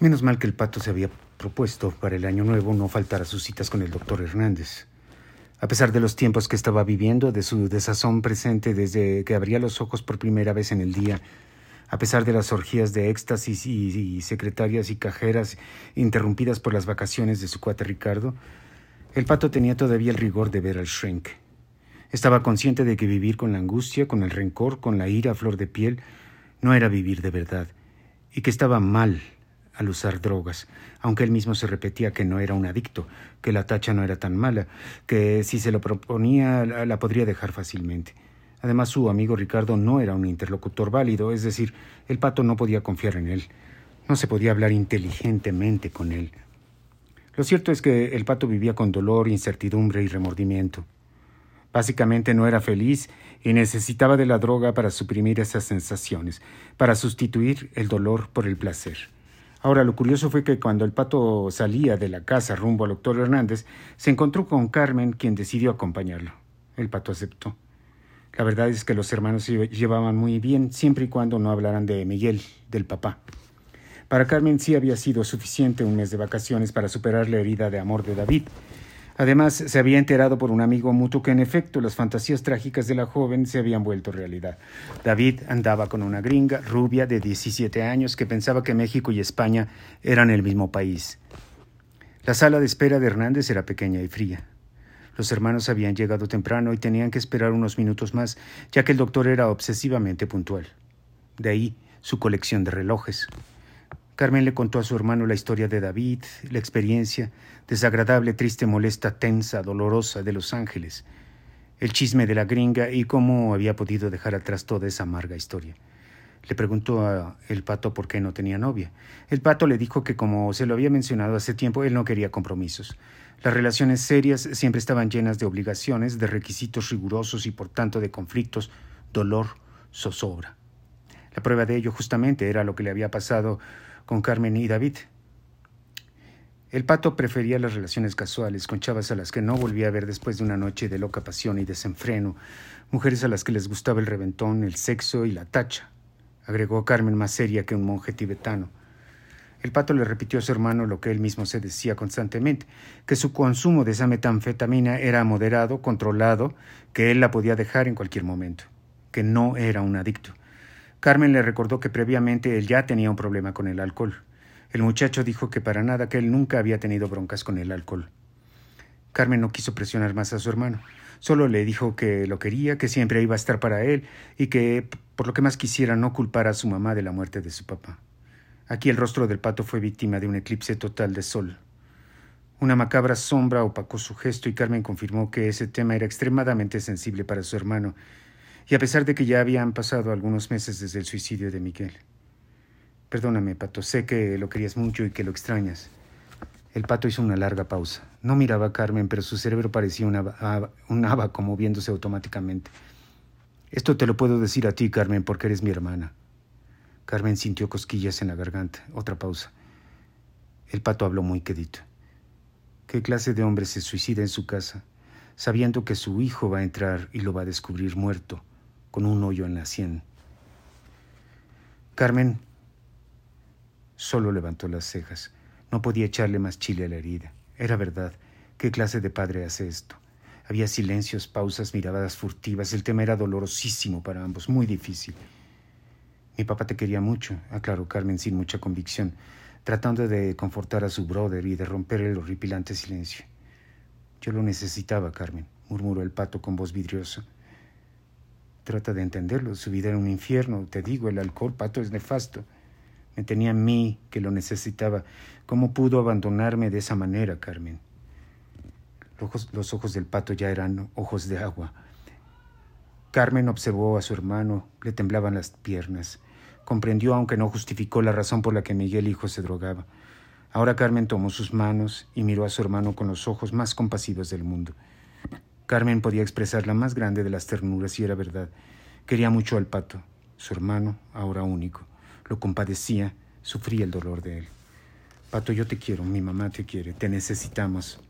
Menos mal que el pato se había propuesto para el año nuevo no faltar a sus citas con el doctor Hernández. A pesar de los tiempos que estaba viviendo, de su desazón presente desde que abría los ojos por primera vez en el día, a pesar de las orgías de éxtasis y, secretarias y cajeras interrumpidas por las vacaciones de su cuate Ricardo, el pato tenía todavía el rigor de ver al shrink. Estaba consciente de que vivir con la angustia, con el rencor, con la ira a flor de piel, no era vivir de verdad, y que estaba mal al usar drogas, aunque él mismo se repetía que no era un adicto, que la tacha no era tan mala, que si se lo proponía la podría dejar fácilmente. Además, su amigo Ricardo no era un interlocutor válido, es decir, el pato no podía confiar en él, no se podía hablar inteligentemente con él. Lo cierto es que el pato vivía con dolor, incertidumbre y remordimiento. Básicamente no era feliz y necesitaba de la droga para suprimir esas sensaciones, para sustituir el dolor por el placer. Ahora, lo curioso fue que cuando el pato salía de la casa rumbo al doctor Hernández, se encontró con Carmen, quien decidió acompañarlo. El pato aceptó. La verdad es que los hermanos se llevaban muy bien, siempre y cuando no hablaran de Miguel, del papá. Para Carmen sí había sido suficiente un mes de vacaciones para superar la herida de amor de David, Además, se había enterado por un amigo mutuo que en efecto las fantasías trágicas de la joven se habían vuelto realidad. David andaba con una gringa rubia de 17 años que pensaba que México y España eran el mismo país. La sala de espera de Hernández era pequeña y fría. Los hermanos habían llegado temprano y tenían que esperar unos minutos más, ya que el doctor era obsesivamente puntual. De ahí su colección de relojes. Carmen le contó a su hermano la historia de David, la experiencia, desagradable, triste, molesta, tensa, dolorosa de Los Ángeles, el chisme de la gringa y cómo había podido dejar atrás toda esa amarga historia. Le preguntó a el pato por qué no tenía novia. El pato le dijo que como se lo había mencionado hace tiempo, él no quería compromisos. Las relaciones serias siempre estaban llenas de obligaciones, de requisitos rigurosos y por tanto de conflictos, dolor, zozobra. La prueba de ello justamente era lo que le había pasado con Carmen y David. El pato prefería las relaciones casuales con chavas a las que no volvía a ver después de una noche de loca pasión y desenfreno, mujeres a las que les gustaba el reventón, el sexo y la tacha, agregó Carmen más seria que un monje tibetano. El pato le repitió a su hermano lo que él mismo se decía constantemente, que su consumo de esa metanfetamina era moderado, controlado, que él la podía dejar en cualquier momento, que no era un adicto. Carmen le recordó que previamente él ya tenía un problema con el alcohol. El muchacho dijo que para nada, que él nunca había tenido broncas con el alcohol. Carmen no quiso presionar más a su hermano. Solo le dijo que lo quería, que siempre iba a estar para él y que, por lo que más quisiera, no culpara a su mamá de la muerte de su papá. Aquí el rostro del pato fue víctima de un eclipse total de sol. Una macabra sombra opacó su gesto y Carmen confirmó que ese tema era extremadamente sensible para su hermano y a pesar de que ya habían pasado algunos meses desde el suicidio de Miguel. Perdóname, Pato, sé que lo querías mucho y que lo extrañas. El pato hizo una larga pausa. No miraba a Carmen, pero su cerebro parecía un abaco moviéndose automáticamente. Esto te lo puedo decir a ti, Carmen, porque eres mi hermana. Carmen sintió cosquillas en la garganta. Otra pausa. El pato habló muy quedito. ¿Qué clase de hombre se suicida en su casa, sabiendo que su hijo va a entrar y lo va a descubrir muerto? Con un hoyo en la sien. Carmen solo levantó las cejas. No podía echarle más chile a la herida. Era verdad. ¿Qué clase de padre hace esto? Había silencios, pausas, miradas furtivas. El tema era dolorosísimo para ambos, muy difícil. Mi papá te quería mucho, aclaró Carmen sin mucha convicción, tratando de confortar a su brother y de romper el horripilante silencio. Yo lo necesitaba, Carmen, murmuró el pato con voz vidriosa. Trata de entenderlo. Su vida era un infierno. Te digo, el alcohol, pato, es nefasto. Me tenía a mí, que lo necesitaba. ¿Cómo pudo abandonarme de esa manera, Carmen? Los ojos, los ojos del pato ya eran ojos de agua. Carmen observó a su hermano, le temblaban las piernas. Comprendió, aunque no justificó la razón por la que Miguel hijo se drogaba. Ahora Carmen tomó sus manos y miró a su hermano con los ojos más compasivos del mundo. Carmen podía expresar la más grande de las ternuras y era verdad. Quería mucho al pato, su hermano, ahora único. Lo compadecía, sufría el dolor de él. Pato, yo te quiero, mi mamá te quiere, te necesitamos.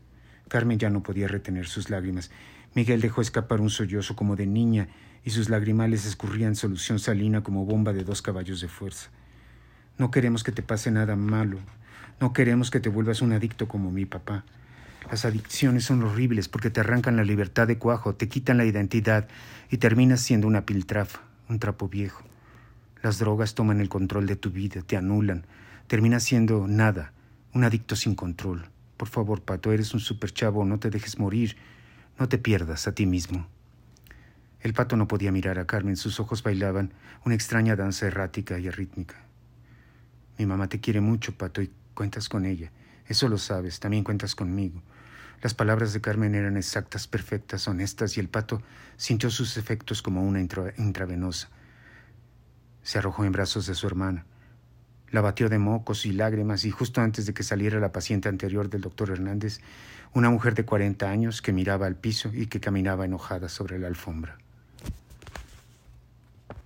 Carmen ya no podía retener sus lágrimas. Miguel dejó escapar un sollozo como de niña y sus lagrimales escurrían solución salina como bomba de dos caballos de fuerza. No queremos que te pase nada malo. No queremos que te vuelvas un adicto como mi papá. Las adicciones son horribles porque te arrancan la libertad de cuajo, te quitan la identidad y terminas siendo una piltrafa, un trapo viejo. Las drogas toman el control de tu vida, te anulan. Terminas siendo nada, un adicto sin control. Por favor, Pato, eres un super chavo, no te dejes morir. No te pierdas a ti mismo. El pato no podía mirar a Carmen, sus ojos bailaban una extraña danza errática y arrítmica. Mi mamá te quiere mucho, Pato, y cuentas con ella. Eso lo sabes, también cuentas conmigo. Las palabras de Carmen eran exactas, perfectas, honestas, y el pato sintió sus efectos como una intravenosa. Se arrojó en brazos de su hermana. La batió de mocos y lágrimas, y justo antes de que saliera la paciente anterior del doctor Hernández, una mujer de cuarenta años que miraba al piso y que caminaba enojada sobre la alfombra.